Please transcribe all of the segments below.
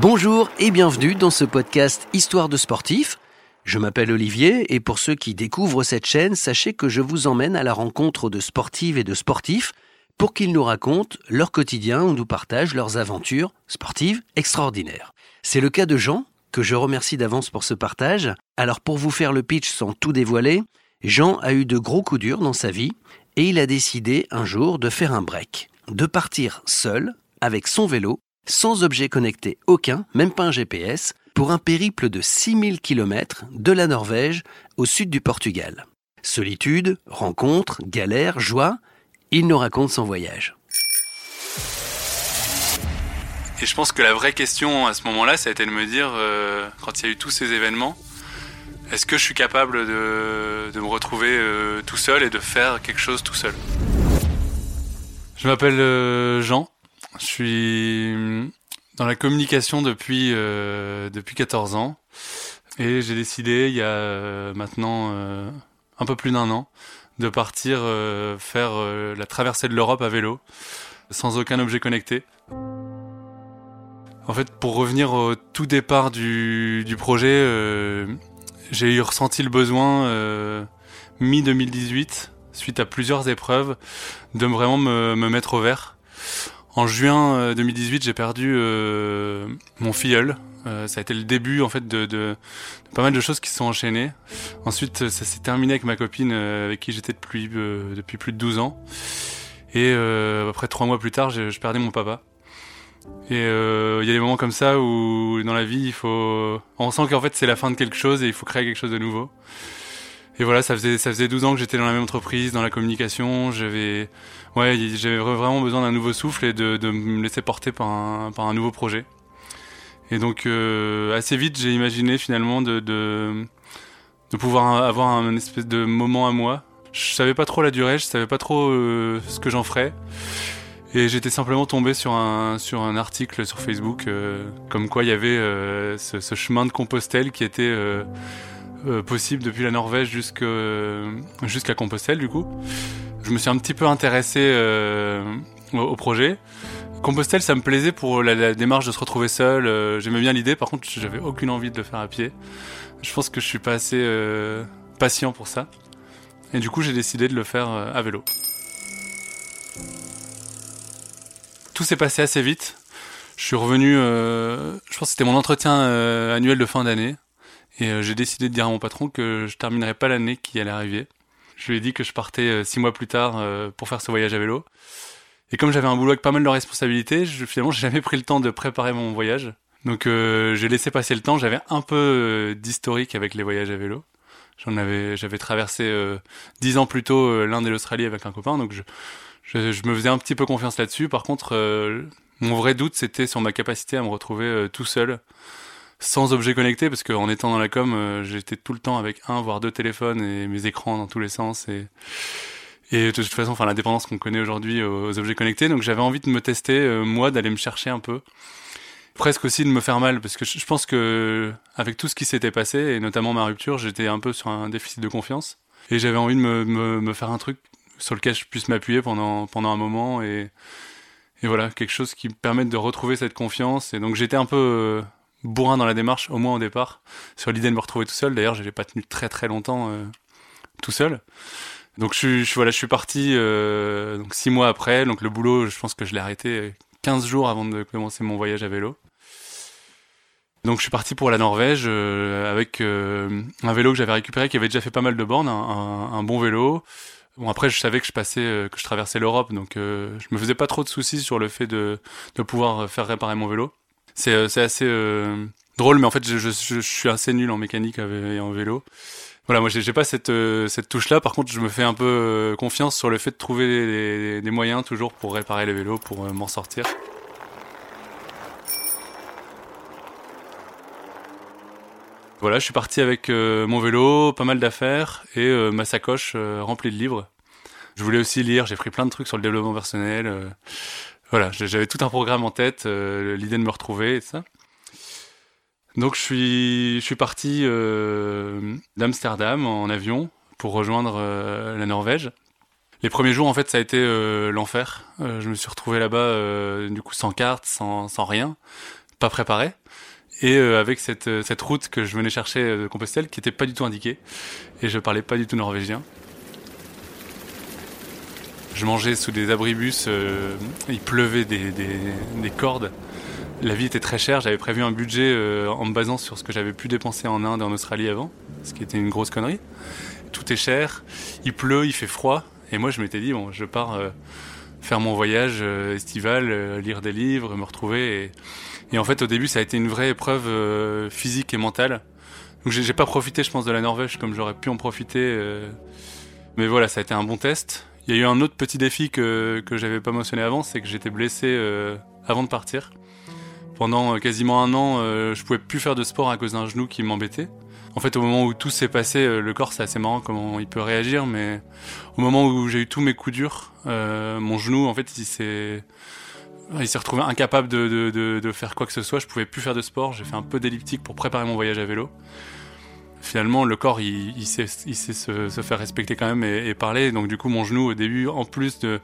Bonjour et bienvenue dans ce podcast Histoire de sportifs. Je m'appelle Olivier et pour ceux qui découvrent cette chaîne, sachez que je vous emmène à la rencontre de sportives et de sportifs pour qu'ils nous racontent leur quotidien ou nous partagent leurs aventures sportives extraordinaires. C'est le cas de Jean, que je remercie d'avance pour ce partage. Alors pour vous faire le pitch sans tout dévoiler, Jean a eu de gros coups durs dans sa vie et il a décidé un jour de faire un break, de partir seul avec son vélo, sans objet connecté aucun, même pas un GPS, pour un périple de 6000 km de la Norvège au sud du Portugal. Solitude, rencontres, galères, joie, il nous raconte son voyage. Et je pense que la vraie question à ce moment-là, ça a été de me dire, euh, quand il y a eu tous ces événements, est-ce que je suis capable de, me retrouver euh, tout seul et de faire quelque chose tout seul? Je m'appelle euh, Jean, je suis dans la communication depuis, depuis 14 ans et j'ai décidé il y a maintenant un peu plus d'un an de partir faire la traversée de l'Europe à vélo sans aucun objet connecté. En fait, pour revenir au tout départ du, projet, euh, j'ai eu ressenti le besoin euh, mi-2018, suite à plusieurs épreuves, de vraiment me, mettre au vert. En juin 2018, euh, j'ai perdu mon filleul. ça a été le début en fait de, pas mal de choses qui se sont enchaînées. Ensuite, ça s'est terminé avec ma copine avec qui j'étais depuis, depuis plus de 12 ans. Et après trois mois plus tard, je perdais mon papa. Et euh, il y a des moments comme ça où dans la vie, il faut, on sent qu'en fait c'est la fin de quelque chose et il faut créer quelque chose de nouveau. Et voilà, ça faisait ça faisait 12 ans que j'étais dans la même entreprise, dans la communication. J'avais ouais, j'avais vraiment besoin d'un nouveau souffle et de, me laisser porter par un par un nouveau projet. Et donc euh, assez vite, j'ai imaginé finalement de, de pouvoir avoir un espèce de moment à moi. Je savais pas trop la durée, je savais pas trop euh, ce que j'en ferais. Et j'étais simplement tombé sur un, sur un article sur Facebook, euh, comme quoi il y avait ce, ce, chemin de Compostelle qui était euh, euh possible depuis la Norvège jusqu'à Compostelle du coup. Je me suis un petit peu intéressé au, au, projet. Compostelle, ça me plaisait pour la, démarche de se retrouver seul. J'aimais bien l'idée, par contre, j'avais aucune envie de le faire à pied. Je pense que je suis pas assez patient pour ça. Et du coup, j'ai décidé de le faire à vélo. tout s'est passé assez vite. Je suis revenu, euh, je pense que c'était mon entretien euh, annuel de fin d'année. Et euh, j'ai décidé de dire à mon patron que je terminerais pas l'année qui allait arriver. Je lui ai dit que je partais six mois plus tard pour faire ce voyage à vélo. Et comme j'avais un boulot avec pas mal de responsabilités, je, finalement, j'ai jamais pris le temps de préparer mon voyage. Donc j'ai laissé passer le temps. J'avais un peu d'historique avec les voyages à vélo. J'en avais, j'avais traversé dix ans plus tôt l'Inde et l'Australie avec un copain, donc je, me faisais un petit peu confiance là-dessus. Par contre, euh, mon vrai doute, c'était sur ma capacité à me retrouver euh, tout seul, sans objet connecté, parce qu'en étant dans la com, euh, j'étais tout le temps avec un, voire deux téléphones et mes écrans dans tous les sens. Et, de toute façon, enfin, la dépendance qu'on connaît aujourd'hui aux, objets connectés. Donc j'avais envie de me tester, moi, d'aller me chercher un peu. Presque aussi de me faire mal, parce que je, pense que avec tout ce qui s'était passé, et notamment ma rupture, j'étais un peu sur un déficit de confiance. Et j'avais envie de me, faire un truc sur lequel je puisse m'appuyer pendant, pendant un moment et, et voilà, quelque chose qui me permette de retrouver cette confiance. Et donc j'étais un peu euh, bourrin dans la démarche, au moins au départ, sur l'idée de me retrouver tout seul. D'ailleurs, je l'ai pas tenu très très longtemps euh, tout seul. Donc je, je, voilà, je suis parti euh, donc six mois après. Donc le boulot, je pense que je l'ai arrêté 15 jours avant de commencer mon voyage à vélo. Donc je suis parti pour la Norvège avec un vélo que j'avais récupéré qui avait déjà fait pas mal de bornes, un, un bon vélo. Bon après je savais que je passais euh, que je traversais l'Europe donc euh, je me faisais pas trop de soucis sur le fait de de pouvoir faire réparer mon vélo. C'est euh, c'est assez euh, drôle mais en fait je, suis assez nul en mécanique et en vélo. Voilà, moi j'ai pas cette cette touche là. Par contre, je me fais un peu confiance sur le fait de trouver des, moyens toujours pour réparer le vélo, pour m'en sortir. Voilà, je suis parti avec euh, mon vélo, pas mal d'affaires et euh, ma sacoche euh, remplie de livres. Je voulais aussi lire, j'ai pris plein de trucs sur le développement personnel. Voilà, j'avais tout un programme en tête, l'idée de me retrouver et ça. Donc je suis, parti d'Amsterdam en avion pour rejoindre la Norvège. Les premiers jours, en fait, ça a été l'enfer. je me suis retrouvé là-bas, du coup, sans carte, sans, rien pas préparé et avec cette, cette route que je venais chercher de Compostelle qui était pas du tout indiquée et je parlais pas du tout norvégien. Je mangeais sous des abribus, euh, il pleuvait des, des, cordes. La vie était très chère, j'avais prévu un budget euh, en me basant sur ce que j'avais pu dépenser en Inde et en Australie avant, ce qui était une grosse connerie. Tout est cher, il pleut, il fait froid, et moi je m'étais dit, bon, je pars euh, faire mon voyage estival, lire des livres, me retrouver. Et, et, en fait, au début, ça a été une vraie épreuve physique et mentale. Donc j'ai pas profité, je pense, de la Norvège comme j'aurais pu en profiter. mais voilà, ça a été un bon test. Il y a eu un autre petit défi que, que j'avais pas mentionné avant, c'est que j'étais blessé euh, avant de partir. Pendant euh, quasiment un an, euh, je pouvais plus faire de sport à cause d'un genou qui m'embêtait. En fait, au moment où tout s'est passé, le corps c'est assez marrant comment il peut réagir, mais au moment où j'ai eu tous mes coups durs, mon genou, en fait, il s'est il s'est retrouvé incapable de, de, de, de, faire quoi que ce soit. Je pouvais plus faire de sport. J'ai fait un peu d'elliptique pour préparer mon voyage à vélo finalement le corps il, sait, se, faire respecter quand même et, parler. Donc du coup mon genou au début, en plus de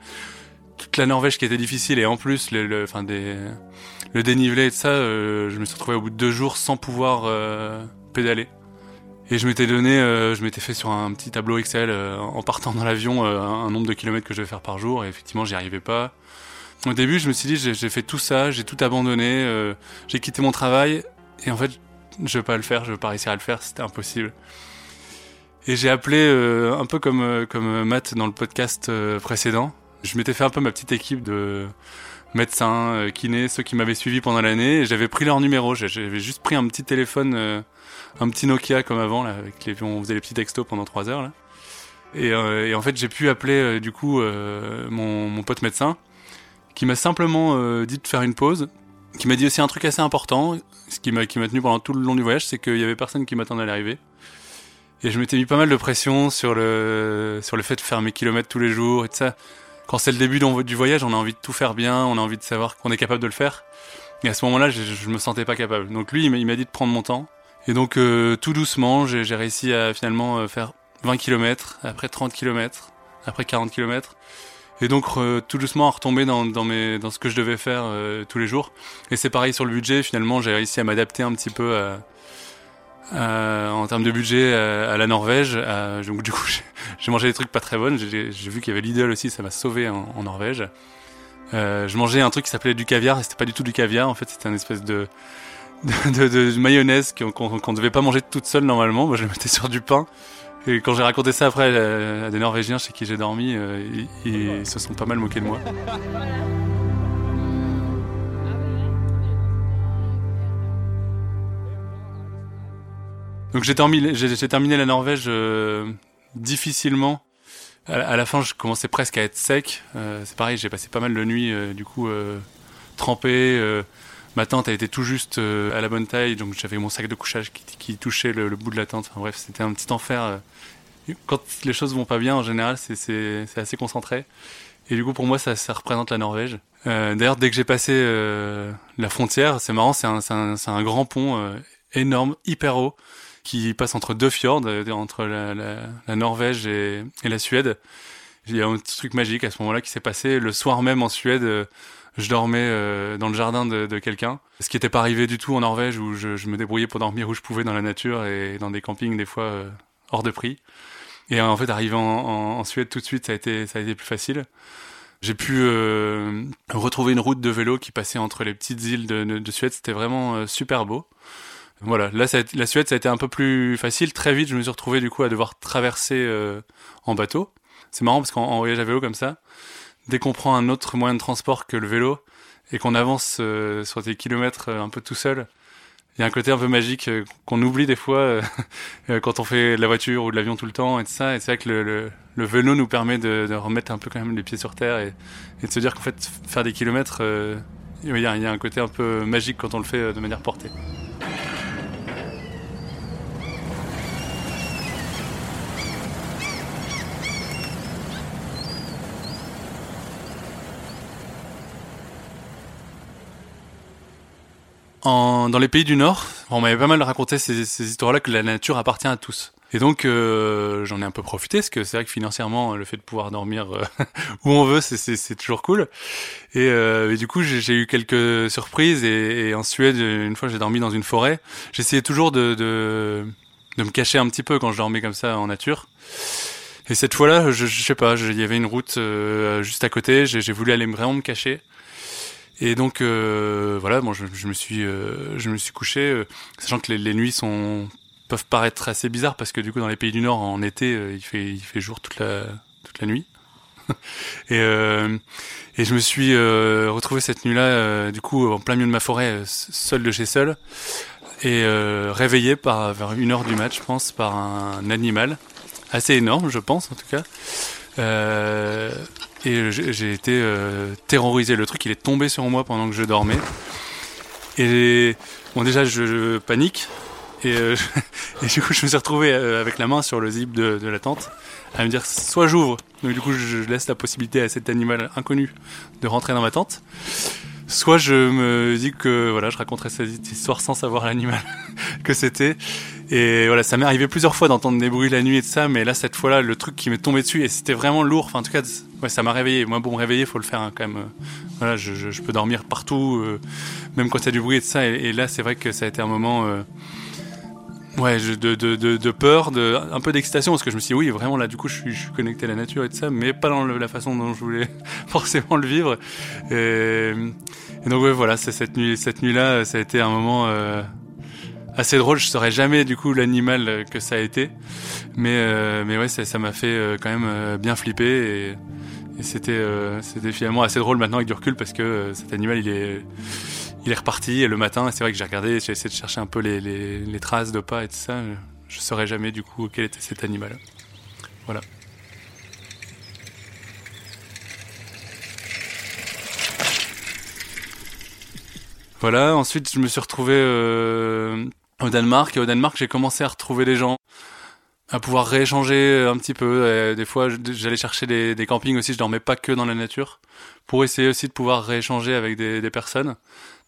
toute la Norvège qui était difficile et en plus le, dénivelé et tout ça, euh, je me suis retrouvé au bout de deux jours sans pouvoir euh, pédaler. Et je m'étais donné, euh, je m'étais fait sur un petit tableau Excel en partant dans l'avion un nombre de kilomètres que je vais faire par jour et effectivement j'y arrivais pas. Au début je me suis dit j'ai fait tout ça, j'ai tout abandonné, j'ai quitté mon travail et en fait je veux pas le faire, je veux pas réussir à le faire, c'était impossible. Et j'ai appelé euh, un peu comme euh, comme Matt dans le podcast euh, précédent. Je m'étais fait un peu ma petite équipe de médecins, kinés, ceux qui m'avaient suivi pendant l'année. Et j'avais pris leur numéro. J'avais juste pris un petit téléphone, un petit Nokia comme avant, là, avec les on faisait les petits textos pendant trois heures. Et, et en fait, j'ai pu appeler du coup mon, mon pote médecin, qui m'a simplement dit de faire une pause qui m'a dit aussi un truc assez important, ce qui m'a tenu pendant tout le long du voyage, c'est qu'il y avait personne qui m'attendait à l'arrivée. Et je m'étais mis pas mal de pression sur le sur le fait de faire mes kilomètres tous les jours et tout ça. Quand c'est le début du voyage, on a envie de tout faire bien, on a envie de savoir qu'on est capable de le faire. Et à ce moment-là, je, je me sentais pas capable. Donc lui, il m'a dit de prendre mon temps. Et donc euh, tout doucement, j'ai réussi à finalement euh, faire 20 km, après 30 km, après 40 km et donc tout doucement à retomber dans, dans, ce que je devais faire euh, tous les jours. Et c'est pareil sur le budget, finalement j'ai réussi à m'adapter un petit peu en termes de budget à, la Norvège. donc du coup j'ai mangé des trucs pas très bonnes, j'ai vu qu'il y avait Lidl aussi, ça m'a sauvé en, Norvège. Euh, je mangeais un truc qui s'appelait du caviar, et c'était pas du tout du caviar, en fait c'était un espèce de, mayonnaise qu'on qu devait pas manger toute seule normalement, moi je le mettais sur du pain. Et quand j'ai raconté ça après à des Norvégiens chez qui j'ai dormi, euh, ils, se sont pas mal moqués de moi. Donc j'ai terminé, la Norvège euh, difficilement. À, la fin, je commençais presque à être sec. Euh, c'est pareil, j'ai passé pas mal de nuits, du coup, trempé. Ma tente a été tout juste à la bonne taille, donc j'avais mon sac de couchage qui, touchait le, bout de la tente. Bref, c'était un petit enfer quand les choses vont pas bien, en général, c'est assez concentré. Et du coup, pour moi, ça, représente la Norvège. Euh, D'ailleurs, dès que j'ai passé euh, la frontière, c'est marrant, c'est un, grand pont euh, énorme, hyper haut, qui passe entre deux fjords, euh, entre la, Norvège et, et, la Suède. Il y a un truc magique à ce moment-là qui s'est passé. Le soir même en Suède, euh, je dormais dans le jardin de, quelqu'un. Ce qui n'était pas arrivé du tout en Norvège, où je, me débrouillais pour dormir où je pouvais dans la nature et dans des campings des fois hors de prix. Et en fait, arriver en, Suède tout de suite, ça a été, ça a été plus facile. J'ai pu euh, retrouver une route de vélo qui passait entre les petites îles de, de Suède. C'était vraiment euh, super beau. Voilà, là, la Suède, ça a été un peu plus facile. Très vite, je me suis retrouvé du coup à devoir traverser euh, en bateau. C'est marrant parce qu'en voyage à vélo comme ça, dès qu'on prend un autre moyen de transport que le vélo et qu'on avance euh, sur des kilomètres un peu tout seul, il y a un côté un peu magique euh, qu'on oublie des fois euh, euh, quand on fait de la voiture ou de l'avion tout le temps et tout ça. Et c'est vrai que le, vélo nous permet de, remettre un peu quand même les pieds sur terre et, de se dire qu'en fait faire des kilomètres, il y a un côté un peu magique quand on le fait de manière portée. Dans les pays du Nord, on m'avait pas mal raconté ces, ces histoires-là que la nature appartient à tous. Et donc euh, j'en ai un peu profité parce que c'est vrai que financièrement le fait de pouvoir dormir euh, où on veut c'est toujours cool. Et, euh, du coup j'ai eu quelques surprises et, et, en Suède une fois j'ai dormi dans une forêt. J'essayais toujours de, de, de me cacher un petit peu quand je dormais comme ça en nature. Et cette fois-là je, je sais pas il y avait une route euh, juste à côté. J'ai voulu aller vraiment me cacher. Et donc euh, voilà, bon, je, me suis euh, je me suis couché, sachant que les, les, nuits sont peuvent paraître assez bizarres parce que du coup dans les pays du Nord en été euh, il fait il fait jour toute la toute la nuit. Et euh, et je me suis euh, retrouvé cette nuit-là euh, du coup en plein milieu de ma forêt seul de chez seul et réveillé par vers une heure du match je pense par un animal. Assez énorme je pense en tout cas et j'ai été terrorisé. Le truc il est tombé sur moi pendant que je dormais. Et bon déjà je, panique. Et, euh, du coup, je me suis retrouvé euh, avec la main sur le zip de, de la tente à me dire soit j'ouvre, donc du coup, je laisse la possibilité à cet animal inconnu de rentrer dans ma tente, soit je me dis que voilà, je raconterai cette histoire sans savoir l'animal que c'était. Et voilà, ça m'est arrivé plusieurs fois d'entendre des bruits la nuit et de ça, mais là, cette fois-là, le truc qui m'est tombé dessus, et c'était vraiment lourd. Enfin, en tout cas, ouais, ça m'a réveillé. Moi, pour me réveiller, faut le faire hein, quand même. Voilà, je, je, je, peux dormir partout, euh, même quand il y a du bruit et de ça. Et, et, là, c'est vrai que ça a été un moment. Euh, Ouais, de, de, de, de, peur, de, un peu d'excitation, parce que je me suis dit, oui, vraiment, là, du coup, je suis, je suis connecté à la nature et tout ça, mais pas dans la façon dont je voulais forcément le vivre. Et, et donc, ouais, voilà, cette nuit, cette nuit-là, ça a été un moment euh, assez drôle. Je saurais jamais, du coup, l'animal que ça a été. Mais, euh, mais ouais, ça m'a fait euh, quand même euh, bien flipper et, et c'était, euh, c'était finalement assez drôle maintenant avec du recul parce que cet animal, il est, il est reparti et le matin, c'est vrai que j'ai regardé, j'ai essayé de chercher un peu les, traces de pas et tout ça. Je saurais jamais du coup quel était cet animal. Voilà. Voilà, ensuite je me suis retrouvé euh, au Danemark et au Danemark j'ai commencé à retrouver des gens, à pouvoir rééchanger un petit peu. Des fois j'allais chercher des, campings aussi, je dormais pas que dans la nature, pour essayer aussi de pouvoir rééchanger avec des personnes.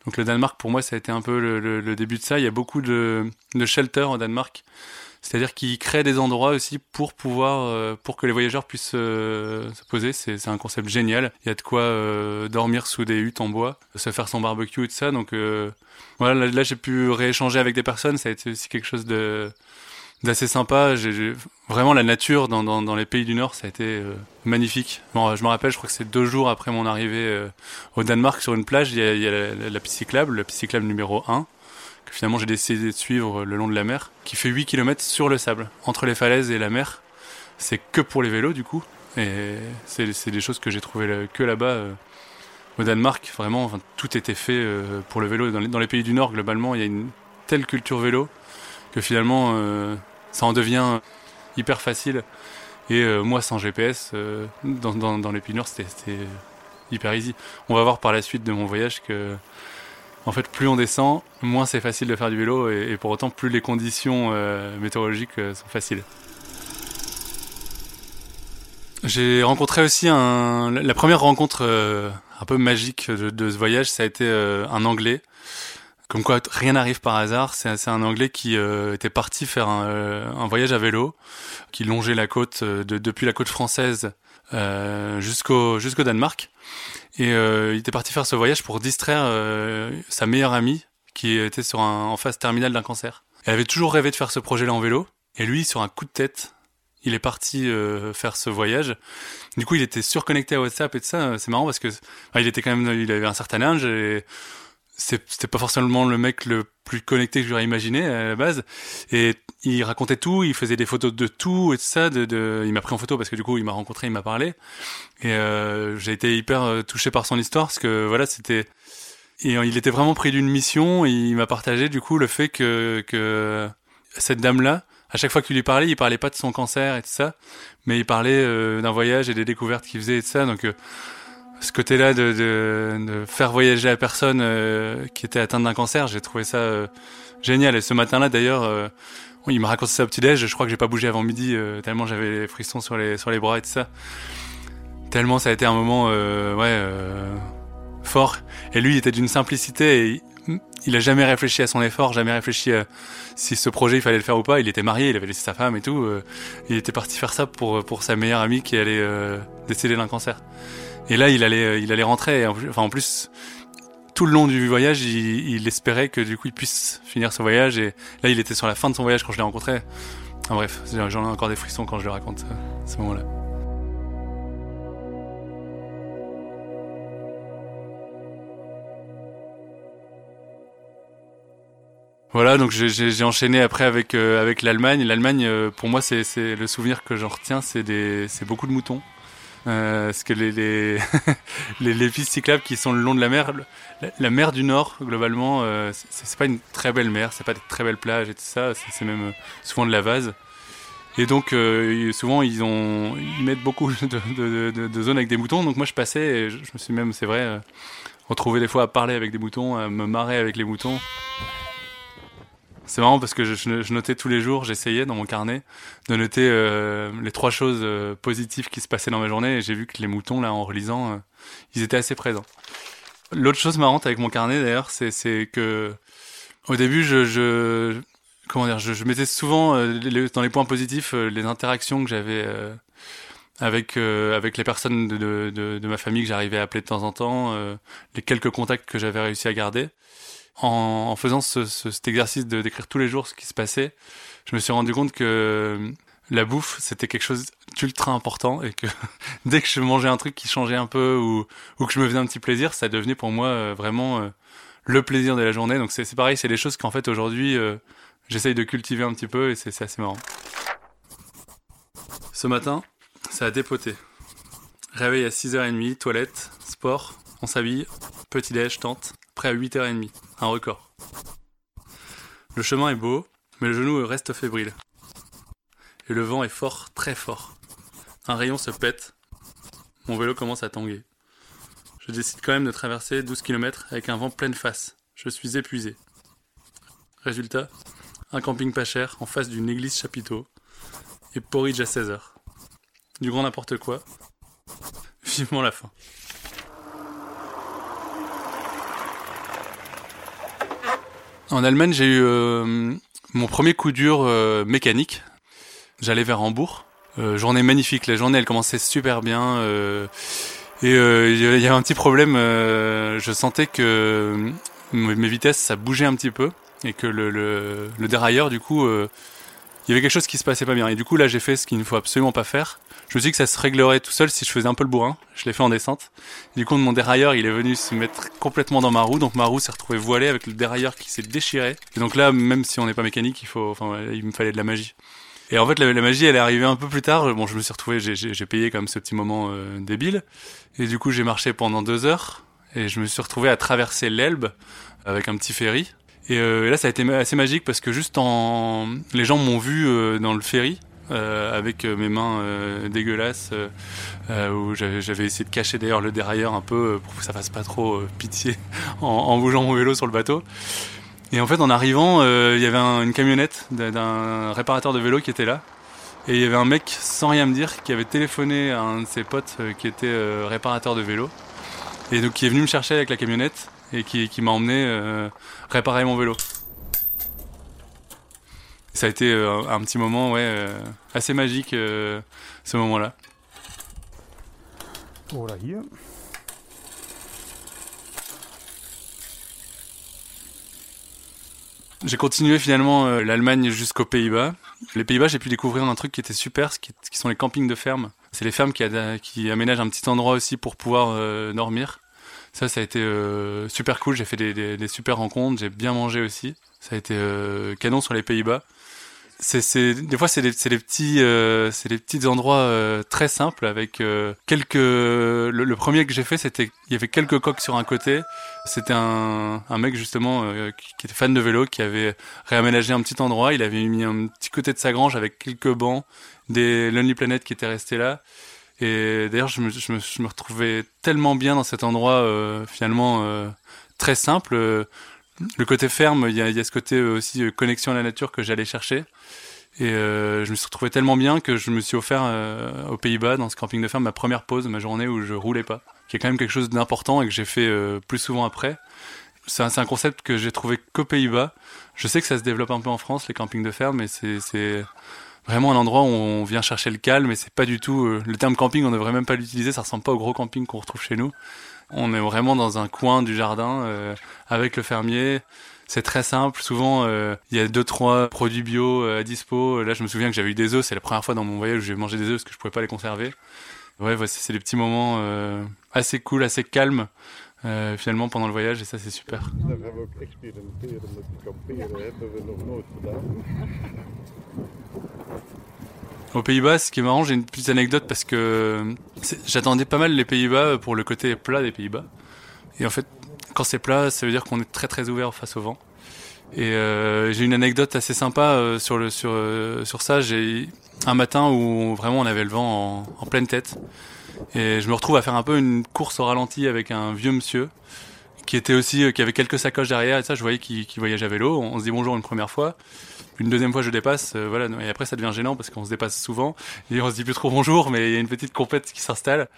Donc le Danemark, pour moi, ça a été un peu le, début de ça. Il y a beaucoup de, shelters au Danemark, c'est-à-dire qu'ils créent des endroits aussi pour pouvoir, euh, pour que les voyageurs puissent euh, se poser. C'est un concept génial. Il y a de quoi euh, dormir sous des huttes en bois, se faire son barbecue et tout ça. Donc voilà, là, là j'ai pu rééchanger avec des personnes. Ça a été aussi quelque chose de d'assez sympa. J'ai vraiment la nature dans, dans, les pays du Nord, ça a été euh, magnifique. Bon, je me rappelle, je crois que c'est deux jours après mon arrivée euh, au Danemark sur une plage, il y a, la, la, piste cyclable, la piste cyclable numéro 1, que finalement j'ai décidé de suivre le long de la mer, qui fait 8 km sur le sable, entre les falaises et la mer. C'est que pour les vélos du coup, et c'est des choses que j'ai trouvées que là-bas. Euh, au Danemark, vraiment, enfin, tout était fait euh, pour le vélo. Dans les, pays du Nord, globalement, il y a une telle culture vélo que finalement, euh, ça en devient hyper facile. Et euh, moi, sans GPS, euh, dans, dans, c'était hyper easy. On va voir par la suite de mon voyage que, en fait, plus on descend, moins c'est facile de faire du vélo, et, pour autant, plus les conditions euh, météorologiques sont faciles. J'ai rencontré aussi un, la première rencontre un peu magique de, ce voyage, ça a été un Anglais comme quoi, rien n'arrive par hasard. C'est un Anglais qui euh, était parti faire un, euh, un, voyage à vélo, qui longeait la côte euh, de, depuis la côte française euh, jusqu'au jusqu'au Danemark. Et euh, il était parti faire ce voyage pour distraire sa meilleure amie qui était sur un, en phase terminale d'un cancer. Elle avait toujours rêvé de faire ce projet-là en vélo. Et lui, sur un coup de tête, il est parti faire ce voyage. Du coup, il était surconnecté à WhatsApp et tout ça. C'est marrant parce que il était quand même, il avait un certain âge et c'était pas forcément le mec le plus connecté que j'aurais imaginé à la base. Et il racontait tout il faisait des photos de tout et tout ça de, de... il m'a pris en photo parce que du coup il m'a rencontré il m'a parlé. Et euh, j'ai été hyper euh, touché par son histoire parce que voilà c'était et il était vraiment pris d'une mission il m'a partagé du coup le fait que que cette dame là à chaque fois qu'il lui parlait il parlait pas de son cancer et tout ça mais il parlait euh, d'un voyage et des découvertes qu'il faisait et tout ça. Donc ce côté-là de, faire voyager la personne euh, qui était atteinte d'un cancer, j'ai trouvé ça euh, génial. Et ce matin-là, d'ailleurs, euh, il m'a raconté ça au petit-déj. Je crois que j'ai pas bougé avant midi, tellement j'avais les frissons sur les, sur les bras et tout ça. Tellement ça a été un moment ouais, fort. Et lui, il était d'une simplicité. Et il a jamais réfléchi à son effort, jamais réfléchi à si ce projet il fallait le faire ou pas. Il était marié, il avait laissé sa femme et tout. Il était parti faire ça pour pour sa meilleure amie qui allait décéder d'un cancer. Et là, il allait euh, il allait rentrer. Enfin, en plus, tout le long du voyage, il, espérait que du coup il puisse finir ce voyage. Et là, il était sur la fin de son voyage quand je l'ai rencontré. Enfin bref, j'en ai encore des frissons quand je le raconte ce moment-là. Voilà, donc j'ai enchaîné après avec euh, avec l'Allemagne. L'Allemagne, euh, pour moi, c'est le souvenir que j'en retiens, c'est beaucoup de moutons. Euh, parce que les pistes cyclables qui sont le long de la mer, la, mer du Nord globalement, euh, c'est pas une très belle mer, c'est pas des très belles plages et tout ça. C'est même euh, souvent de la vase. Et donc souvent ils mettent beaucoup de, de, de, de, zones avec des moutons. Donc moi je passais et je, je me suis même c'est vrai retrouvé des fois à parler avec des moutons, à me marrer avec les moutons. C'est marrant parce que je, notais tous les jours, j'essayais dans mon carnet de noter euh, les trois choses euh, positives qui se passaient dans ma journée et j'ai vu que les moutons, là, en relisant, euh, ils étaient assez présents. L'autre chose marrante avec mon carnet, d'ailleurs, c'est que au début, je, comment dire, je, mettais souvent dans les points positifs les interactions que j'avais avec avec les personnes de, de ma famille que j'arrivais à appeler de temps en temps, les quelques contacts que j'avais réussi à garder en, faisant ce, cet exercice de décrire tous les jours ce qui se passait, je me suis rendu compte que la bouffe, c'était quelque chose d'ultra important et que dès que je mangeais un truc qui changeait un peu ou, que je me faisais un petit plaisir, ça devenait pour moi euh, vraiment euh, le plaisir de la journée. Donc c'est pareil, c'est des choses qu'en fait aujourd'hui, euh, j'essaye de cultiver un petit peu et c'est assez marrant. Ce matin, ça a dépoté. Réveil à 6h30, toilette, sport, on s'habille, petit déj, tente prêt à 8h30. Un record. Le chemin est beau, mais le genou reste fébrile. Et le vent est fort, très fort. Un rayon se pète. Mon vélo commence à tanguer. Je décide quand même de traverser 12 km avec un vent pleine face. Je suis épuisé. Résultat, un camping pas cher en face d'une église chapiteau et porridge à 16h. Du grand n'importe quoi. Vivement la fin. En Allemagne, j'ai eu euh, mon premier coup dur euh, mécanique. J'allais vers Hambourg. Euh, journée magnifique. La journée, elle commençait super bien. et il y avait un petit problème. je sentais que mes vitesses, ça bougeait un petit peu. Et que le, le, le dérailleur, du coup, il y avait quelque chose qui se passait pas bien. Et du coup, là, j'ai fait ce qu'il ne faut absolument pas faire je me suis dit que ça se réglerait tout seul si je faisais un peu le bourrin. Je l'ai fait en descente. Du coup, mon dérailleur, il est venu se mettre complètement dans ma roue. Donc ma roue s'est retrouvée voilée avec le dérailleur qui s'est déchiré. Et donc là, même si on n'est pas mécanique, il faut, enfin, il me fallait de la magie. Et en fait, la, magie, elle est arrivée un peu plus tard. Bon, je me suis retrouvé, j'ai payé comme ce petit moment euh, débile. Et du coup, j'ai marché pendant deux heures. Et je me suis retrouvé à traverser l'Elbe avec un petit ferry. Et, euh, là, ça a été assez magique parce que juste en, les gens m'ont vu euh, dans le ferry euh, avec euh, mes mains euh, dégueulasses, où j'avais essayé de cacher d'ailleurs le dérailleur un peu pour que ça fasse pas trop pitié en, bougeant mon vélo sur le bateau. Et en fait, en arrivant, il y avait une camionnette d'un réparateur de vélo qui était là. Et il y avait un mec, sans rien me dire, qui avait téléphoné à un de ses potes qui était réparateur de vélo. Et donc qui est venu me chercher avec la camionnette et qui, qui m'a emmené réparer mon vélo ça a été euh, un petit moment ouais, euh, assez magique euh, ce moment-là. Voilà, J'ai continué finalement l'Allemagne jusqu'aux Pays-Bas. Les Pays-Bas, j'ai pu découvrir un truc qui était super, qui, qui sont les campings de ferme. C'est les fermes qui, qui, aménagent un petit endroit aussi pour pouvoir dormir. Ça, ça a été super cool. J'ai fait des, des, des, super rencontres. J'ai bien mangé aussi. Ça a été canon sur les Pays-Bas c'est des fois c'est des, des petits euh, c'est des petits endroits euh, très simples avec euh, quelques le, premier que j'ai fait c'était il y avait quelques coques sur un côté. C'était un, un mec justement euh, qui, qui, était fan de vélo qui avait réaménagé un petit endroit. Il avait mis un petit côté de sa grange avec quelques bancs des Lonely Planet qui étaient restés là. Et d'ailleurs je me, je me, je me retrouvais tellement bien dans cet endroit finalement très simple le côté ferme, il y a, ce côté aussi connexion à la nature que j'allais chercher. Et euh, je me suis retrouvé tellement bien que je me suis offert euh, aux Pays-Bas, dans ce camping de ferme, ma première pause, ma journée où je roulais pas, qui est quand même quelque chose d'important et que j'ai fait euh, plus souvent après. c'est un, un, concept que j'ai trouvé qu'aux Pays-Bas. Je sais que ça se développe un peu en France, les campings de ferme, mais c'est vraiment un endroit où on vient chercher le calme et c'est pas du tout euh, le terme camping on devrait même pas l'utiliser ça ressemble pas au gros camping qu'on retrouve chez nous on est vraiment dans un coin du jardin euh, avec le fermier. C'est très simple. Souvent euh, il y a deux trois produits bio à dispo. Là je me souviens que j'avais eu des œufs. C'est la première fois dans mon voyage où j'ai mangé des œufs parce que je pouvais pas les conserver. Ouais c'est des petits moments assez cool assez calmes euh, finalement pendant le voyage et ça c'est super. Aux Pays-Bas, ce qui est marrant, j'ai une petite anecdote parce que j'attendais pas mal les Pays-Bas pour le côté plat des Pays-Bas. Et en fait, quand c'est plat, ça veut dire qu'on est très très ouvert face au vent. Et euh, j'ai une anecdote assez sympa euh, sur sur euh, sur ça. J'ai un matin où vraiment on avait le vent en, en pleine tête. Et je me retrouve à faire un peu une course au ralenti avec un vieux monsieur qui était aussi, euh, qui avait quelques sacoches derrière et ça, je voyais qu'il voyageait à vélo. On se dit bonjour une première fois. Une deuxième fois, je dépasse, euh, voilà. Et après, ça devient gênant parce qu'on se dépasse souvent. Et on se dit plus trop bonjour, mais il y a une petite compète qui s'installe.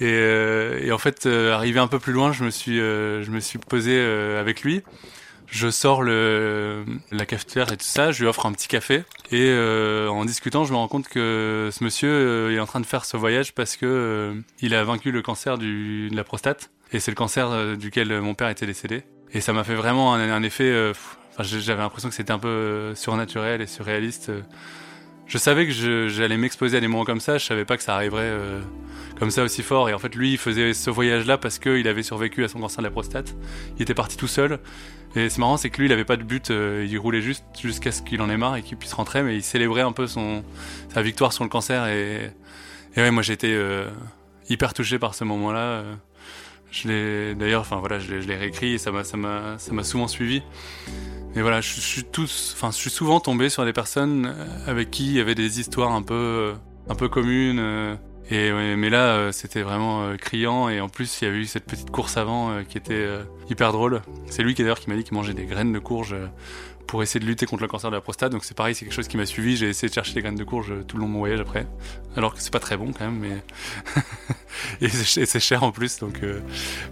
Et, euh, en fait, arrivé un peu plus loin, je me suis, je posé avec lui je sors la cafetière et tout ça, je lui offre un petit café et euh, en discutant, je me rends compte que ce monsieur euh, est en train de faire ce voyage parce que euh, il a vaincu le cancer de la prostate et c'est le cancer euh, duquel mon père était décédé. Et ça m'a fait vraiment un effet. Enfin, j'avais l'impression que c'était un peu surnaturel et surréaliste. Je savais que j'allais m'exposer à des moments comme ça. Je savais pas que ça arriverait comme ça aussi fort. Et en fait, lui, il faisait ce voyage-là parce qu'il avait survécu à son cancer de la prostate. Il était parti tout seul. Et c'est marrant, c'est que lui, il avait pas de but, euh, il roulait juste jusqu'à ce qu'il en ait marre et qu'il puisse rentrer, mais il célébrait un peu son sa victoire sur le cancer. Et, et ouais, moi euh, hyper touché par ce moment-là. Euh, je l'ai d'ailleurs, enfin voilà, je l'ai réécrit et ça m'a ça m'a ça m'a souvent suivi. Mais voilà, je, suis tous, enfin je suis souvent tombé sur des personnes avec qui il y avait des histoires un peu un peu communes. Et mais là, euh, c'était vraiment euh, criant et en plus, il y a eu cette petite course avant euh, qui était hyper drôle. C'est lui qui d'ailleurs qui m'a dit qu'il mangeait des graines de courge pour essayer de lutter contre le cancer de la prostate. Donc c'est pareil, c'est quelque chose qui m'a suivi. J'ai essayé de chercher des graines de courge tout le long de mon voyage après, alors que c'est pas très bon quand même, mais et c'est cher en plus. Donc,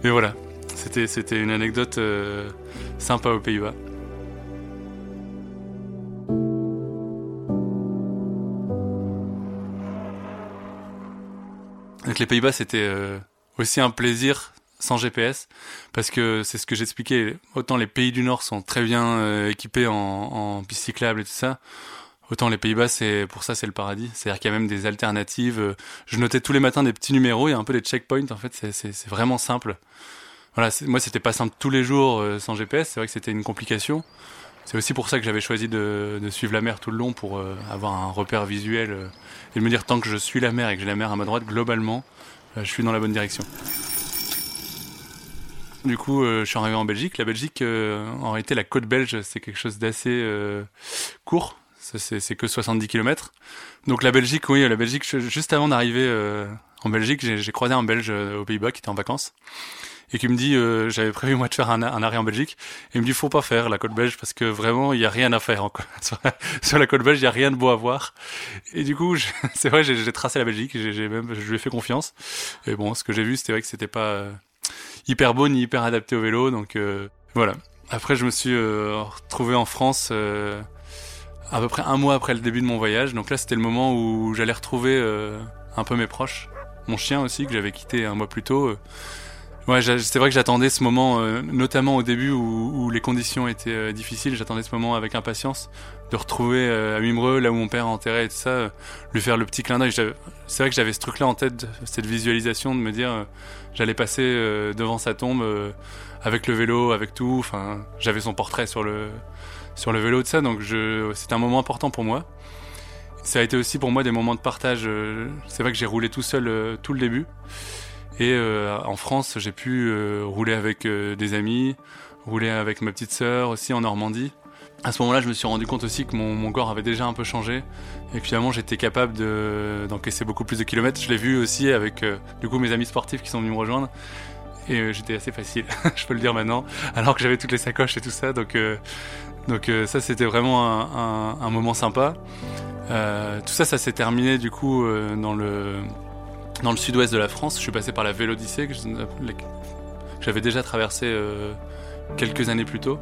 mais voilà, c'était une anecdote sympa aux Pays-Bas. Avec les Pays-Bas, c'était euh, aussi un plaisir sans GPS, parce que c'est ce que j'expliquais. Autant les pays du Nord sont très bien euh, équipés en, en pistes cyclables et tout ça, autant les Pays-Bas, c'est pour ça c'est le paradis. C'est-à-dire qu'il y a même des alternatives. Je notais tous les matins des petits numéros. Il y a un peu des checkpoints. En fait, c'est vraiment simple. Voilà, moi c'était pas simple tous les jours euh, sans GPS. C'est vrai que c'était une complication. C'est aussi pour ça que j'avais choisi de, de, suivre la mer tout le long pour euh, avoir un repère visuel euh, et me dire tant que je suis la mer et que j'ai la mer à ma droite, globalement, euh, je suis dans la bonne direction. Du coup, je suis arrivé en Belgique. La Belgique, en réalité, la côte belge, c'est quelque chose d'assez court. C'est que 70 km. Donc la Belgique, oui, la Belgique, juste avant d'arriver en Belgique, j'ai croisé un Belge aux Pays-Bas qui était en vacances et qui me dit euh, j'avais prévu moi de faire un, un, arrêt en Belgique et il me dit faut pas faire la côte belge parce que vraiment il y a rien à faire encore. sur, la, côte belge il y a rien de beau à voir et du coup c'est vrai j'ai tracé la Belgique j'ai même je lui ai fait confiance et bon ce que j'ai vu c'était vrai que c'était pas euh, hyper beau ni hyper adapté au vélo donc euh, voilà. Après je me suis retrouvé en France à peu près un mois après le début de mon voyage. Donc là c'était le moment où j'allais retrouver un peu mes proches. Mon chien aussi que j'avais quitté un mois plus tôt Ouais, c'est vrai que j'attendais ce moment, euh, notamment au début où, où les conditions étaient euh, difficiles. J'attendais ce moment avec impatience de retrouver euh, à Mimreux, là où mon père enterré et tout ça, lui faire le petit clin d'œil. C'est vrai que j'avais ce truc-là en tête, cette visualisation de me dire, j'allais passer devant sa tombe avec le vélo, avec tout. Enfin, j'avais son portrait sur le sur le vélo de ça, donc c'est un moment important pour moi. Ça a été aussi pour moi des moments de partage. c'est vrai que j'ai roulé tout seul tout le début. Et euh, en France, j'ai pu euh, rouler avec euh, des amis, rouler avec ma petite sœur aussi en Normandie. À ce moment-là, je me suis rendu compte aussi que mon, corps avait déjà un peu changé et finalement j'étais capable d'encaisser beaucoup plus de kilomètres. Je l'ai vu aussi avec du coup mes amis sportifs qui sont venus me rejoindre et j'étais assez facile, je peux le dire maintenant, alors que j'avais toutes les sacoches et tout ça. Donc, donc ça c'était vraiment un, moment sympa. tout ça, ça s'est terminé du coup dans le dans le sud-ouest de la France. Je suis passé par la Vélodyssée que j'avais déjà traversé euh, quelques années plus tôt.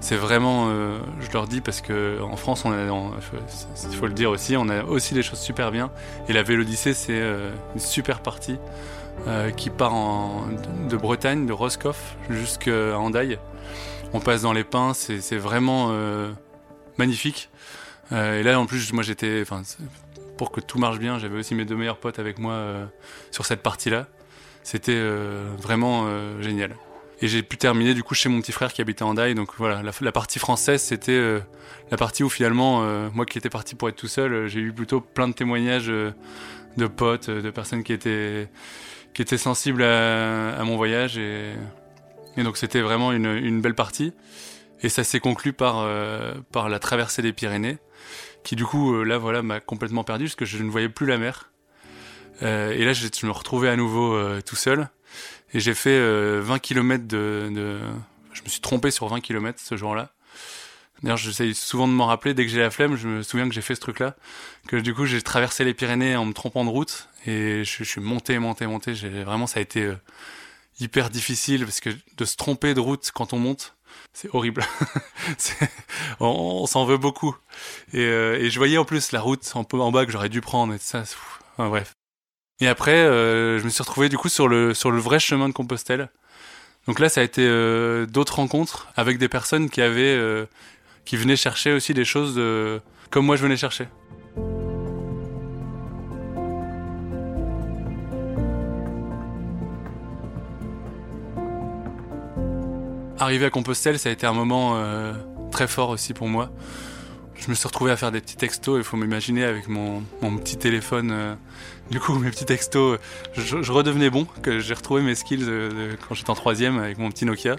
C'est vraiment, euh, je leur dis parce que en France, il faut le dire aussi, on a aussi des choses super bien. Et la Vélodyssée, c'est euh, une super partie qui part de Bretagne, de Roscoff jusqu'à Andaille. On passe dans les pins, c'est vraiment magnifique. et là, en plus, moi, j'étais, pour que tout marche bien, j'avais aussi mes deux meilleurs potes avec moi sur cette partie-là. C'était vraiment génial. Et j'ai pu terminer du coup chez mon petit frère qui habitait en Daille. Donc voilà, la, partie française, c'était euh, la partie où finalement, euh, moi qui étais parti pour être tout seul, euh, j'ai eu plutôt plein de témoignages de potes, de personnes qui étaient, qui étaient sensibles à, mon voyage. Et, et donc c'était vraiment une, une, belle partie. Et ça s'est conclu par, par la traversée des Pyrénées, qui du coup, là voilà, m'a complètement perdu parce que je ne voyais plus la mer. et là, je, me retrouvais à nouveau tout seul. Et j'ai fait 20 euh, km de, de, Je me suis trompé sur 20 km ce jour-là. D'ailleurs, j'essaye souvent de m'en rappeler. Dès que j'ai la flemme, je me souviens que j'ai fait ce truc-là. Que du coup, j'ai traversé les Pyrénées en me trompant de route. Et je, je suis monté, monté, monté. Vraiment, ça a été euh, hyper difficile parce que de se tromper de route quand on monte, c'est horrible. on, s'en veut beaucoup. Et, euh, et, je voyais en plus la route en, bas que j'aurais dû prendre et ça. Bref. Et après, euh, je me suis retrouvé du coup sur le, sur le vrai chemin de Compostelle. Donc là, ça a été euh, d'autres rencontres avec des personnes qui avaient, qui venaient chercher aussi des choses comme moi je venais chercher. Arriver à Compostelle, ça a été un moment très fort aussi pour moi. Je me suis retrouvé à faire des petits textos, il faut m'imaginer avec mon, mon, petit téléphone du coup, mes petits textos, je, redevenais bon, que j'ai retrouvé mes skills quand j'étais en troisième avec mon petit Nokia.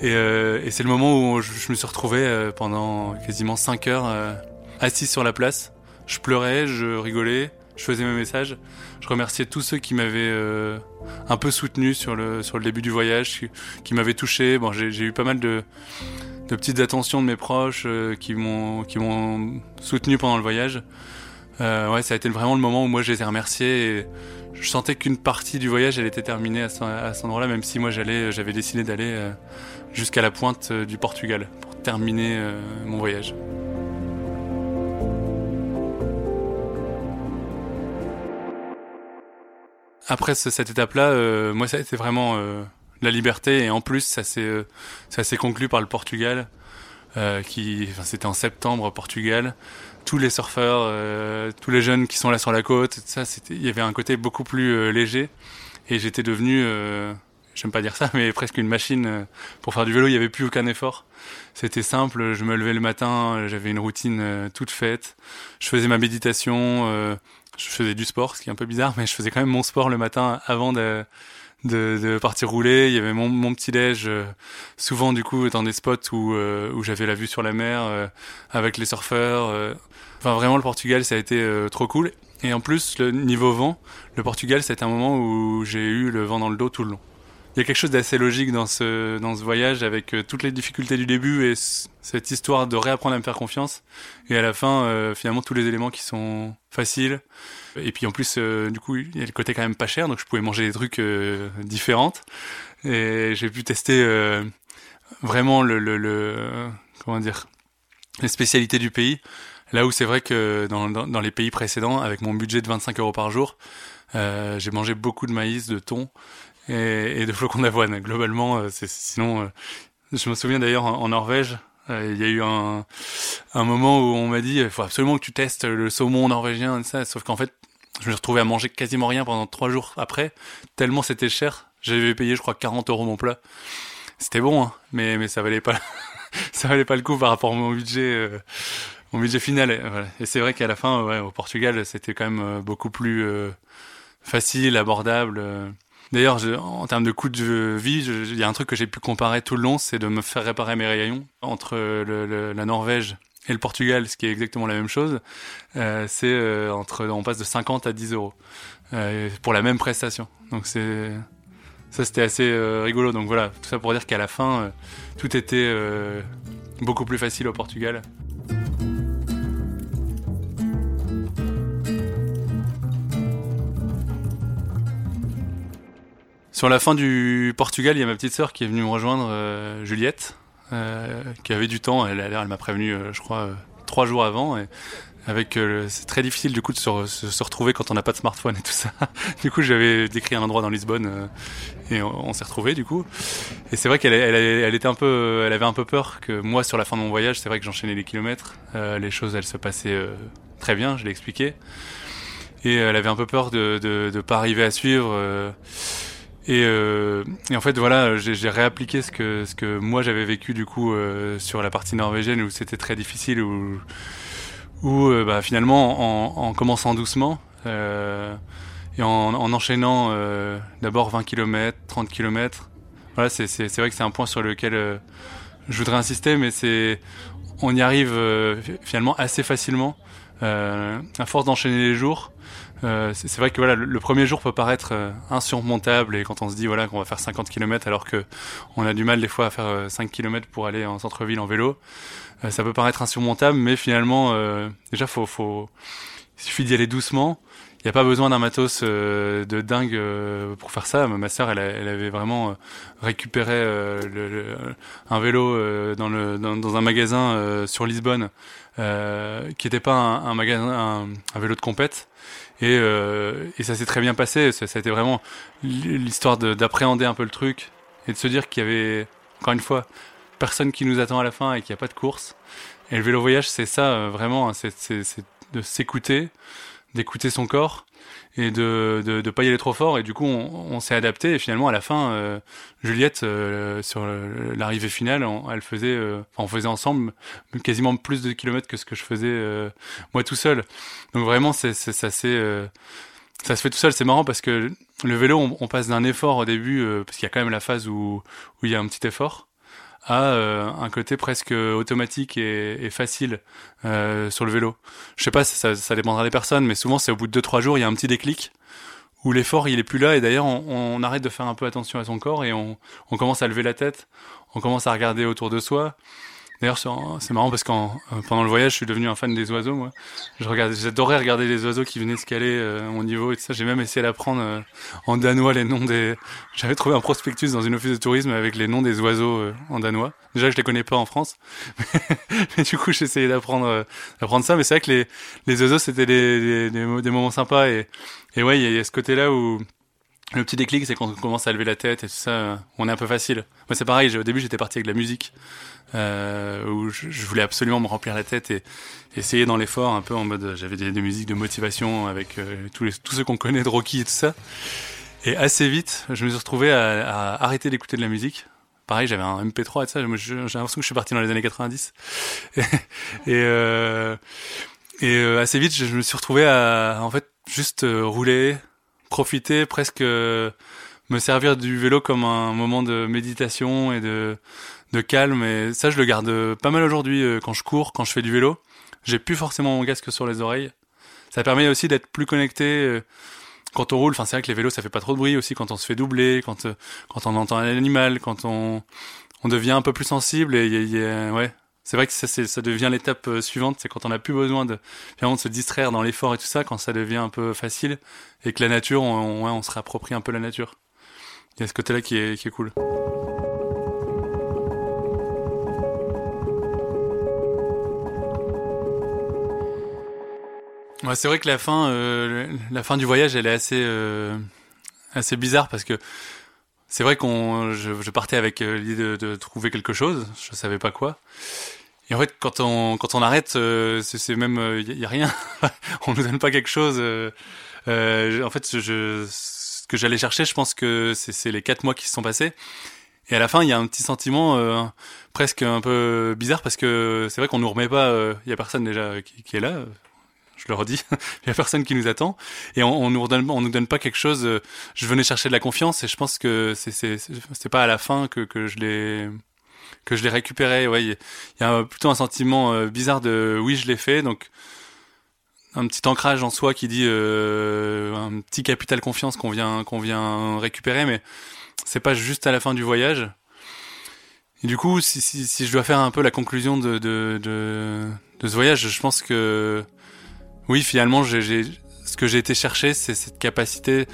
Et, euh, et c'est le moment où je, me suis retrouvé euh, pendant quasiment 5 heures euh, assis sur la place. Je pleurais, je rigolais, je faisais mes messages. Je remerciais tous ceux qui m'avaient un peu soutenu sur le, sur le début du voyage, qui, m'avaient touché. Bon, j'ai eu pas mal de, de petites attentions de mes proches qui m'ont soutenu pendant le voyage. Euh, ouais, ça a été vraiment le moment où moi je les ai remerciés et je sentais qu'une partie du voyage elle était terminée à, ce, à cet endroit-là, même si moi j'avais décidé d'aller euh, jusqu'à la pointe euh, du Portugal pour terminer euh, mon voyage. Après cette étape-là, moi ça a été vraiment la liberté et en plus ça s'est ça s'est conclu par le Portugal, qui, enfin, c'était en septembre Portugal tous les surfeurs, euh, tous les jeunes qui sont là sur la côte, ça, c'était, il y avait un côté beaucoup plus euh, léger. Et j'étais devenu, euh, j'aime pas dire ça, mais presque une machine euh, pour faire du vélo. Il y avait plus aucun effort. C'était simple. Je me levais le matin, j'avais une routine toute faite. Je faisais ma méditation. Je faisais du sport, ce qui est un peu bizarre, mais je faisais quand même mon sport le matin avant de de, de, partir rouler. Il y avait mon, mon petit déj, euh, souvent du coup dans des spots où, euh, où j'avais la vue sur la mer euh, avec les surfeurs. Enfin vraiment le Portugal ça a été trop cool. Et en plus le niveau vent, le Portugal c'était un moment où j'ai eu le vent dans le dos tout le long il y a quelque chose d'assez logique dans ce, dans ce voyage avec euh, toutes les difficultés du début et cette histoire de réapprendre à me faire confiance. Et à la fin, euh, finalement, tous les éléments qui sont faciles. Et puis en plus, euh, du coup, il y a le côté quand même pas cher, donc je pouvais manger des trucs différents. Et j'ai pu tester vraiment le, le, comment dire, les spécialités du pays. Là où c'est vrai que dans, dans, les pays précédents, avec mon budget de 25 euros par jour, j'ai mangé beaucoup de maïs, de thon et, et de flocons d'avoine. Globalement, euh, c'est sinon, euh, je me souviens d'ailleurs en, Norvège, euh, il y a eu un, un moment où on m'a dit il faut absolument que tu testes le saumon norvégien et ça. Sauf qu'en fait, je me retrouvé à manger quasiment rien pendant trois jours après, tellement c'était cher. J'avais payé, je crois, 40 euros mon plat. C'était bon, hein, mais mais ça valait pas ça valait pas le coup par rapport à mon budget mon budget final. Et, voilà. et c'est vrai qu'à la fin, ouais, au Portugal, c'était quand même beaucoup plus facile, abordable. D'ailleurs, en termes de coût de vie, il y a un truc que j'ai pu comparer tout le long, c'est de me faire réparer mes rayons entre le, la Norvège et le Portugal, ce qui est exactement la même chose. Euh, c'est euh, entre, on passe de 50 à 10 euros euh, pour la même prestation. Donc c'est ça, c'était assez rigolo. Donc voilà, tout ça pour dire qu'à la fin, tout était beaucoup plus facile au Portugal. Sur la fin du Portugal, il y a ma petite sœur qui est venue me rejoindre, Juliette, qui avait du temps. Elle, elle, m'a prévenu, je crois, trois jours avant. Et avec c'est très difficile du coup de se, se, retrouver quand on n'a pas de smartphone et tout ça. du coup, j'avais décrit un endroit dans Lisbonne et on, s'est retrouvé du coup. Et c'est vrai qu'elle elle, elle, était un peu, elle avait un peu peur que moi sur la fin de mon voyage, c'est vrai que j'enchaînais les kilomètres, les choses elles se passaient très bien, je l'ai expliqué. Et elle avait un peu peur de de pas arriver à suivre. Euh, et, euh, et, en fait, voilà, j'ai réappliqué ce que ce que moi j'avais vécu du coup euh, sur la partie norvégienne où c'était très difficile, où où bah, finalement en, en, commençant doucement et en, en enchaînant d'abord 20 km, 30 km. Voilà, c'est vrai que c'est un point sur lequel je voudrais insister, mais c'est on y arrive finalement assez facilement euh, à force d'enchaîner les jours, euh, c'est vrai que voilà, le, premier jour peut paraître euh, insurmontable et quand on se dit voilà qu'on va faire 50 km alors que on a du mal des fois à faire 5 km pour aller en centre-ville en vélo, ça peut paraître insurmontable, mais finalement déjà il suffit d'y aller doucement. Il n'y a pas besoin d'un matos de dingue pour faire ça. Ma sœur, elle, avait vraiment récupéré un vélo dans, un magasin sur Lisbonne euh, qui n'était pas un, un, vélo de compète. Et, euh, et ça s'est très bien passé. Ça, ça a été vraiment l'histoire d'appréhender un peu le truc et de se dire qu'il y avait, encore une fois, personne qui nous attend à la fin et qu'il n'y a pas de course. Et le vélo voyage, c'est ça, euh, vraiment, c'est de s'écouter, d'écouter son corps et de, de, de pas y aller trop fort. Et du coup on, s'est adapté. Et finalement à la fin euh, Juliette euh, sur l'arrivée finale on, elle faisait euh, on faisait ensemble quasiment plus de kilomètres que ce que je faisais moi tout seul. Donc vraiment c'est ça ça se fait tout seul. C'est marrant parce que le vélo on, passe d'un effort au début parce qu'il y a quand même la phase où il y a un petit effort à euh, un côté presque automatique et, et facile euh, sur le vélo. Je sais pas, ça, ça dépendra des personnes, mais souvent c'est au bout de 2-3 jours, il y a un petit déclic où l'effort il est plus là. Et d'ailleurs on, on, arrête de faire un peu attention à son corps et on, on commence à lever la tête, on commence à regarder autour de soi, D'ailleurs, c'est marrant parce qu'en euh, pendant le voyage, je suis devenu un fan des oiseaux. Moi, j'adorais regarder les oiseaux qui venaient escaler euh, mon niveau et tout ça. J'ai même essayé d'apprendre euh, en danois les noms des. J'avais trouvé un prospectus dans une office de tourisme avec les noms des oiseaux en danois. Déjà, je les connais pas en France, mais, du coup, j'essayais d'apprendre d'apprendre ça. Mais c'est vrai que les les oiseaux, c'était des, des, des, moments sympas et et ouais, il y, a ce côté-là où le petit déclic, c'est quand on commence à lever la tête et tout ça, on est un peu facile. Moi, c'est pareil. Au début, j'étais parti avec de la musique euh, où je, voulais absolument me remplir la tête et essayer dans l'effort un peu en mode j'avais des, des, musiques de motivation avec euh, tous ceux qu'on connaît de Rocky et tout ça et assez vite je me suis retrouvé à, arrêter d'écouter de la musique pareil j'avais un MP3 et tout ça j'ai l'impression que je suis parti dans les années 90 et euh, euh, assez vite je me suis retrouvé à en fait juste rouler profiter presque me servir du vélo comme un moment de méditation et de de calme et ça je le garde pas mal aujourd'hui euh, quand je cours, quand je fais du vélo. J'ai plus forcément mon casque sur les oreilles. Ça permet aussi d'être plus connecté euh, quand on roule. Enfin c'est vrai que les vélos ça fait pas trop de bruit aussi quand on se fait doubler, quand euh, quand on entend un animal, quand on on devient un peu plus sensible et y y a, ouais. C'est vrai que ça, devient l'étape suivante, c'est quand on a plus besoin de, se distraire dans l'effort et tout ça, quand ça devient un peu facile et que la nature, on, se réapproprie un peu la nature. Il y a ce côté-là qui est, cool. C'est vrai que la fin, euh, la fin du voyage, elle est assez, euh, assez bizarre parce que c'est vrai qu'on, je, partais avec euh, l'idée de, de, trouver quelque chose, je savais pas quoi. Et en fait, quand on, quand on arrête, euh, c'est même, il euh, y, a rien, on nous donne pas quelque chose. en fait, je, ce que j'allais chercher, je pense que c'est les quatre mois qui se sont passés. Et à la fin, il y a un petit sentiment presque un peu bizarre parce que c'est vrai qu'on nous remet pas, il y a personne déjà qui, qui est là, je le redis, il y a personne qui nous attend et on, on nous on nous donne pas quelque chose. Euh, je venais chercher de la confiance et je pense que c'est c'est pas à la fin que que je l'ai que je l'ai récupéré. Ouais, il y a plutôt un sentiment euh, bizarre de oui, je l'ai fait donc un petit ancrage en soi qui dit euh, un petit capital confiance qu'on vient qu'on vient récupérer mais c'est pas juste à la fin du voyage. Du coup, si, si, je dois faire un peu la conclusion de, de, ce voyage, je pense que oui, finalement, ce que j'ai été chercher, c'est cette capacité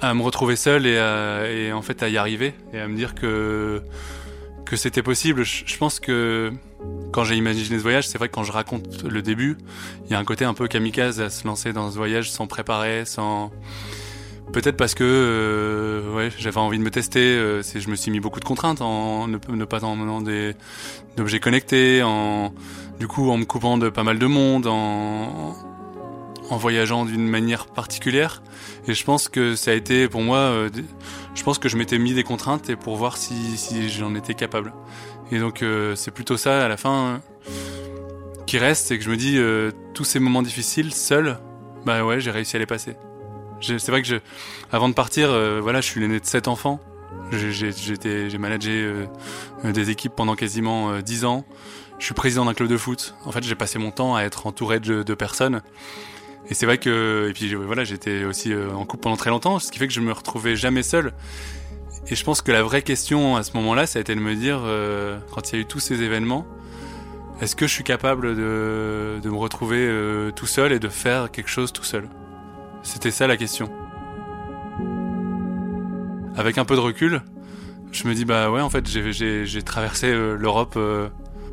à me retrouver seul et, et en fait à y arriver et à me dire que que c'était possible. Je, pense que quand j'ai imaginé ce voyage, c'est vrai que quand je raconte le début, il y a un côté un peu kamikaze à se lancer dans ce voyage sans préparer, sans peut-être parce que euh, ouais, j'avais envie de me tester. Euh, je me suis mis beaucoup de contraintes en ne, ne pas emmenant des d'objets connectés, en du coup en me coupant de pas mal de monde, en en voyageant d'une manière particulière. Et je pense que ça a été pour moi, euh, je pense que je m'étais mis des contraintes et pour voir si, si j'en étais capable. Et donc euh, c'est plutôt ça à la fin qui reste, c'est que je me dis euh, tous ces moments difficiles seul, bah ouais j'ai réussi à les passer. C'est vrai que je, avant de partir, voilà, je suis l'aîné de sept enfants. J'ai managé des équipes pendant quasiment dix ans. Je suis président d'un club de foot. En fait, j'ai passé mon temps à être entouré de, de personnes et c'est vrai que, et puis voilà, j'étais aussi euh, en couple pendant très longtemps, ce qui fait que je me retrouvais jamais seul. Et je pense que la vraie question à ce moment-là, ça a été de me dire, euh, quand il y a eu tous ces événements, est-ce que je suis capable de, de me retrouver euh, tout seul et de faire quelque chose tout seul? C'était ça la question. Avec un peu de recul, je me dis bah ouais, en fait, j'ai traversé l'Europe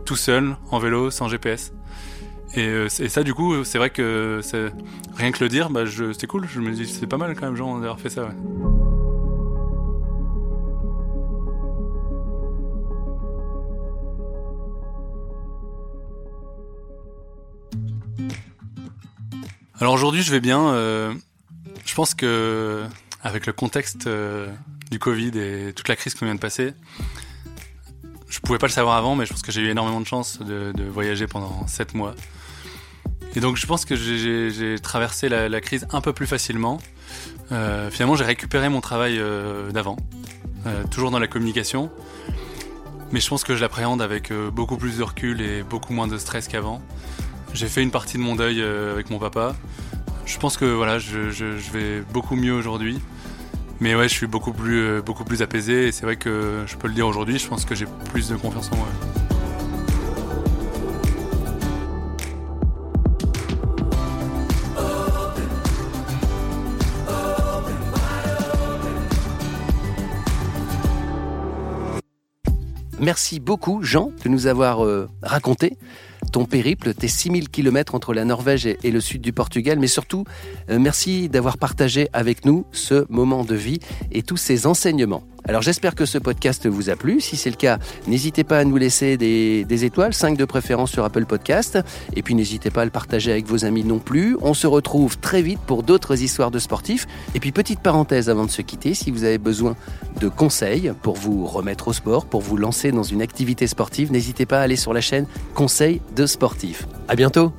tout seul, en vélo, sans GPS. Euh, et, ça, du coup, c'est vrai que rien que le dire, bah, c'est cool. Je me dis, c'est pas mal quand même, genre, d'avoir fait ça. Alors aujourd'hui, je vais bien. Euh, je pense que avec le contexte euh, du Covid et toute la crise qu'on vient de passer, je pouvais pas le savoir avant, mais je pense que j'ai eu énormément de chance de, de voyager pendant 7 mois. Et donc je pense que j'ai traversé la, crise un peu plus facilement. Euh, finalement, j'ai récupéré mon travail euh, d'avant, euh, toujours dans la communication. Mais je pense que je l'appréhende avec beaucoup plus de recul et beaucoup moins de stress qu'avant. J'ai fait une partie de mon deuil avec mon papa. Je pense que voilà, je, je, vais beaucoup mieux aujourd'hui. Mais ouais, je suis beaucoup plus, beaucoup plus apaisé et c'est vrai que je peux le dire aujourd'hui, je pense que j'ai plus de confiance en moi. Merci beaucoup, Jean, de nous avoir euh, raconté ton périple, tes 6000 km entre la Norvège et, le sud du Portugal, mais surtout, euh, merci d'avoir partagé avec nous ce moment de vie et tous ces enseignements. Alors j'espère que ce podcast vous a plu. Si c'est le cas, n'hésitez pas à nous laisser des, étoiles, 5 de préférence sur Apple Podcast. Et puis n'hésitez pas à le partager avec vos amis non plus. On se retrouve très vite pour d'autres histoires de sportifs. Et puis petite parenthèse avant de se quitter, si vous avez besoin de conseils pour vous remettre au sport, pour vous lancer dans une activité sportive, n'hésitez pas à aller sur la chaîne Conseils de sportifs. À bientôt